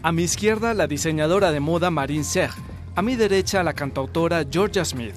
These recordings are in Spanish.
A mi izquierda, la diseñadora de moda Marine Serre. A mi derecha, la cantautora Georgia Smith.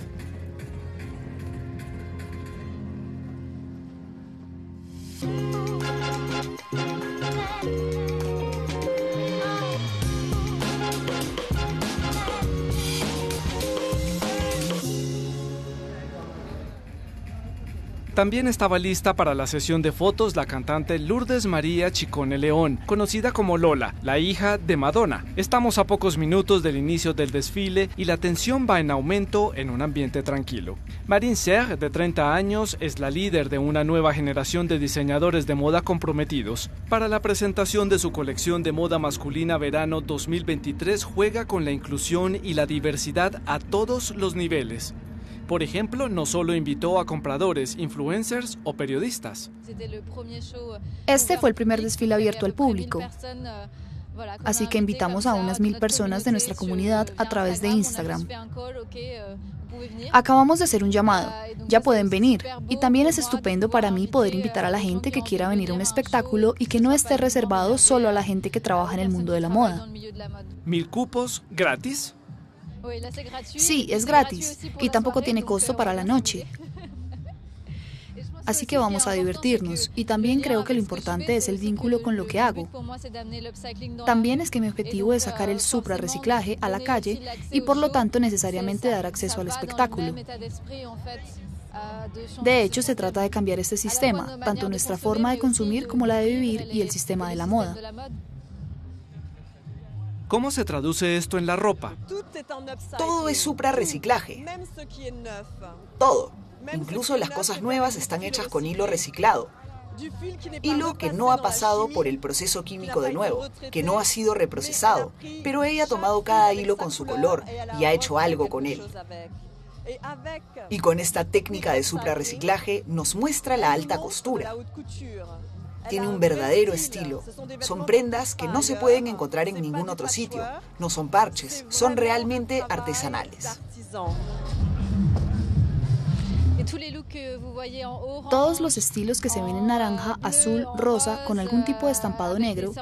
También estaba lista para la sesión de fotos la cantante Lourdes María Chicone León, conocida como Lola, la hija de Madonna. Estamos a pocos minutos del inicio del desfile y la tensión va en aumento en un ambiente tranquilo. Marine Serre, de 30 años, es la líder de una nueva generación de diseñadores de moda comprometidos. Para la presentación de su colección de moda masculina verano 2023 juega con la inclusión y la diversidad a todos los niveles. Por ejemplo, no solo invitó a compradores, influencers o periodistas. Este fue el primer desfile abierto al público. Así que invitamos a unas mil personas de nuestra comunidad a través de Instagram. Acabamos de hacer un llamado, ya pueden venir. Y también es estupendo para mí poder invitar a la gente que quiera venir a un espectáculo y que no esté reservado solo a la gente que trabaja en el mundo de la moda. ¿Mil cupos gratis? Sí, es gratis y tampoco tiene costo para la noche. Así que vamos a divertirnos y también creo que lo importante es el vínculo con lo que hago. También es que mi objetivo es sacar el supra reciclaje a la calle y por lo tanto necesariamente dar acceso al espectáculo. De hecho, se trata de cambiar este sistema, tanto nuestra forma de consumir como la de vivir y el sistema de la moda. ¿Cómo se traduce esto en la ropa? Todo es supra reciclaje. Todo. Incluso las cosas nuevas están hechas con hilo reciclado. Hilo que no ha pasado por el proceso químico de nuevo, que no ha sido reprocesado, pero ella ha tomado cada hilo con su color y ha hecho algo con él. Y con esta técnica de supra reciclaje nos muestra la alta costura. Tiene un verdadero estilo. Son prendas que no se pueden encontrar en ningún otro sitio. No son parches, son realmente artesanales. Todos los estilos que se ven en naranja, azul, rosa, con algún tipo de estampado negro,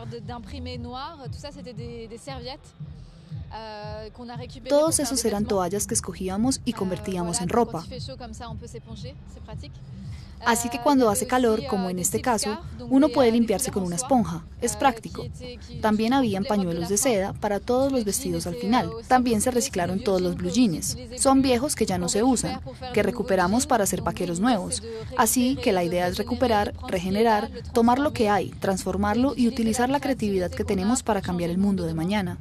todos esos eran toallas que escogíamos y convertíamos en ropa. Así que cuando hace calor, como en este caso, uno puede limpiarse con una esponja. Es práctico. También habían pañuelos de seda para todos los vestidos al final. También se reciclaron todos los blue jeans. Son viejos que ya no se usan, que recuperamos para hacer vaqueros nuevos. Así que la idea es recuperar, regenerar, tomar lo que hay, transformarlo y utilizar la creatividad que tenemos para cambiar el mundo de mañana.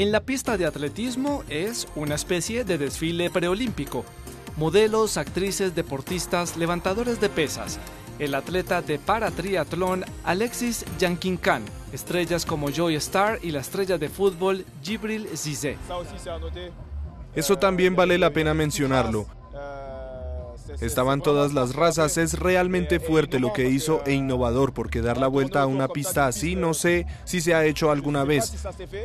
En la pista de atletismo es una especie de desfile preolímpico modelos, actrices, deportistas, levantadores de pesas, el atleta de paratriatlón Alexis Khan, estrellas como Joy Star y la estrella de fútbol Gibril Zizé. Eso también vale la pena mencionarlo. Estaban todas las razas, es realmente fuerte lo que hizo e innovador porque dar la vuelta a una pista así no sé si se ha hecho alguna vez.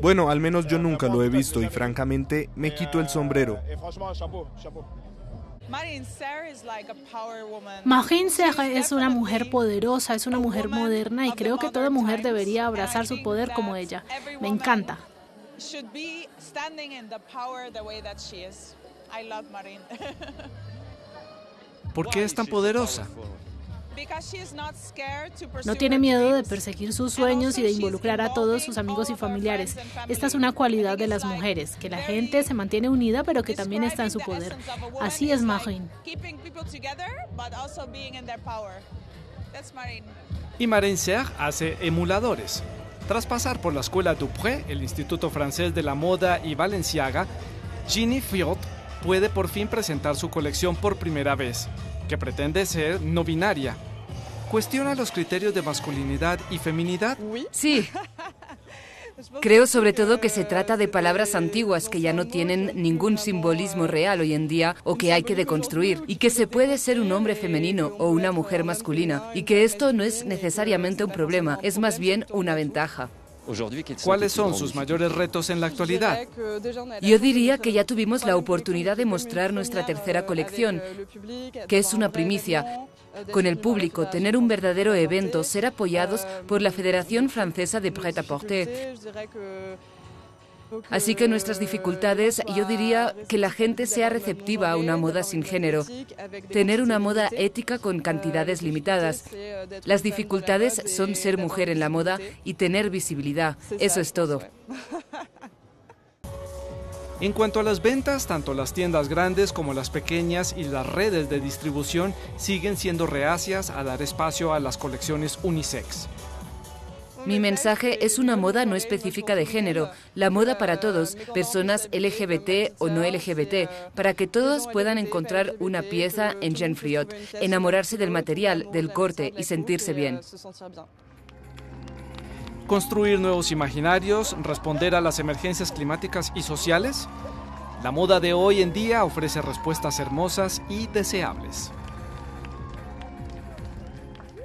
Bueno, al menos yo nunca lo he visto y francamente me quito el sombrero. Marine Serre es una mujer poderosa, es una mujer moderna y creo que toda mujer debería abrazar su poder como ella. Me encanta. ¿Por qué es tan poderosa? No tiene miedo de perseguir sus sueños y de involucrar a todos sus amigos y familiares. Esta es una cualidad de las mujeres, que la gente se mantiene unida pero que también está en su poder. Así es Marine. Y Marine Serre hace emuladores. Tras pasar por la escuela Dupré, el Instituto Francés de la Moda y Valenciaga, Ginny Fiot puede por fin presentar su colección por primera vez que pretende ser no binaria. ¿Cuestiona los criterios de masculinidad y feminidad? Sí. Creo sobre todo que se trata de palabras antiguas que ya no tienen ningún simbolismo real hoy en día o que hay que deconstruir y que se puede ser un hombre femenino o una mujer masculina y que esto no es necesariamente un problema, es más bien una ventaja. ¿Cuáles son sus mayores retos en la actualidad? Yo diría que ya tuvimos la oportunidad de mostrar nuestra tercera colección, que es una primicia. con el público, tener un verdadero evento, ser apoyados por la Federación Francesa de Pret-à-Porter. Así que nuestras dificultades, yo diría que la gente sea receptiva a una moda sin género, tener una moda ética con cantidades limitadas. Las dificultades son ser mujer en la moda y tener visibilidad. Eso es todo. En cuanto a las ventas, tanto las tiendas grandes como las pequeñas y las redes de distribución siguen siendo reacias a dar espacio a las colecciones unisex. Mi mensaje es una moda no específica de género, la moda para todos, personas LGBT o no LGBT, para que todos puedan encontrar una pieza en Jean Friot, enamorarse del material, del corte y sentirse bien. Construir nuevos imaginarios, responder a las emergencias climáticas y sociales. La moda de hoy en día ofrece respuestas hermosas y deseables.